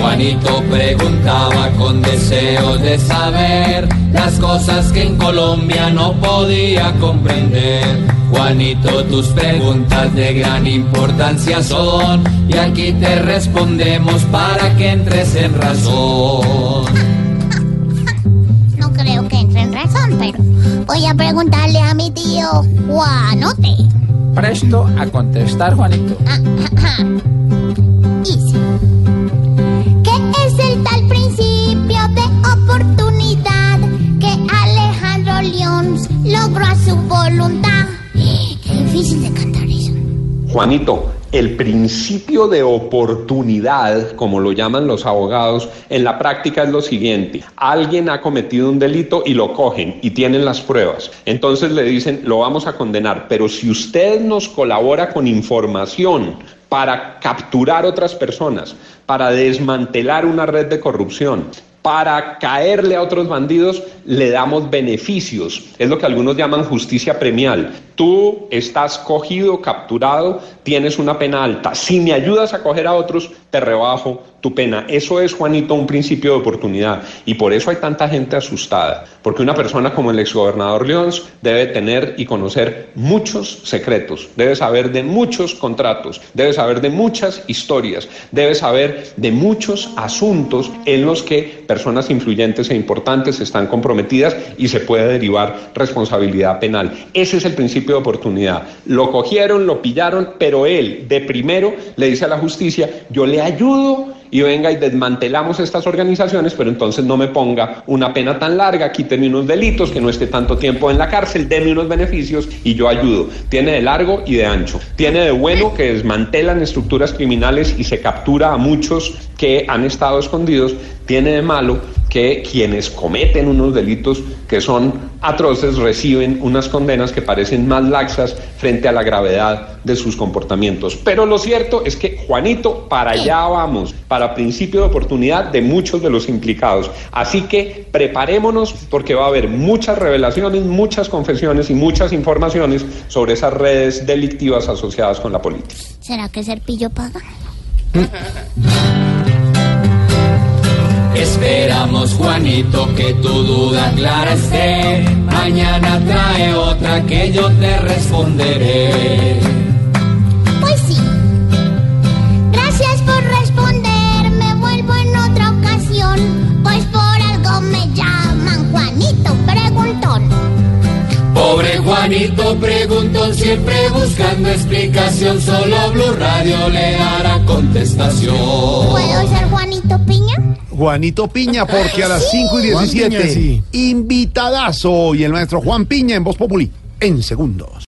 Juanito preguntaba con deseo de saber las cosas que en Colombia no podía comprender. Juanito, tus preguntas de gran importancia son y aquí te respondemos para que entres en razón. No creo que entre en razón, pero voy a preguntarle a mi tío Juanote. Presto a contestar, Juanito. Ah, Dice, su voluntad? Qué difícil de cantar eso. Juanito, el principio de oportunidad, como lo llaman los abogados, en la práctica es lo siguiente. Alguien ha cometido un delito y lo cogen y tienen las pruebas. Entonces le dicen, lo vamos a condenar, pero si usted nos colabora con información para capturar otras personas, para desmantelar una red de corrupción, para caerle a otros bandidos le damos beneficios. Es lo que algunos llaman justicia premial. Tú estás cogido, capturado, tienes una pena alta. Si me ayudas a coger a otros, te rebajo tu pena. Eso es, Juanito, un principio de oportunidad. Y por eso hay tanta gente asustada. Porque una persona como el exgobernador León debe tener y conocer muchos secretos. Debe saber de muchos contratos. Debe saber de muchas historias. Debe saber de muchos asuntos en los que personas influyentes e importantes están comprometidas y se puede derivar responsabilidad penal. Ese es el principio de oportunidad. Lo cogieron, lo pillaron, pero él de primero le dice a la justicia, yo le ayudo y venga y desmantelamos estas organizaciones, pero entonces no me ponga una pena tan larga, quíteme unos delitos, que no esté tanto tiempo en la cárcel, deme unos beneficios y yo ayudo. Tiene de largo y de ancho. Tiene de bueno que desmantelan estructuras criminales y se captura a muchos que han estado escondidos. Tiene de malo que quienes cometen unos delitos que son atroces reciben unas condenas que parecen más laxas frente a la gravedad de sus comportamientos. Pero lo cierto es que, Juanito, para allá vamos, para principio de oportunidad de muchos de los implicados. Así que preparémonos porque va a haber muchas revelaciones, muchas confesiones y muchas informaciones sobre esas redes delictivas asociadas con la política. ¿Será que Serpillo paga? Esperamos, Juanito, que tu duda clara esté. Mañana trae otra que yo te responderé. Pues sí. Gracias por responder. Me vuelvo en otra ocasión. Pues por algo me llaman Juanito Preguntón. Pobre Juanito preguntó siempre buscando explicación. Solo Blue Radio le dará contestación. ¿Puedo ser Juanito Piña? Juanito Piña, porque a las 5 y Juan 17, Piña, sí. invitadazo y el maestro Juan Piña en Voz Populi, en segundos.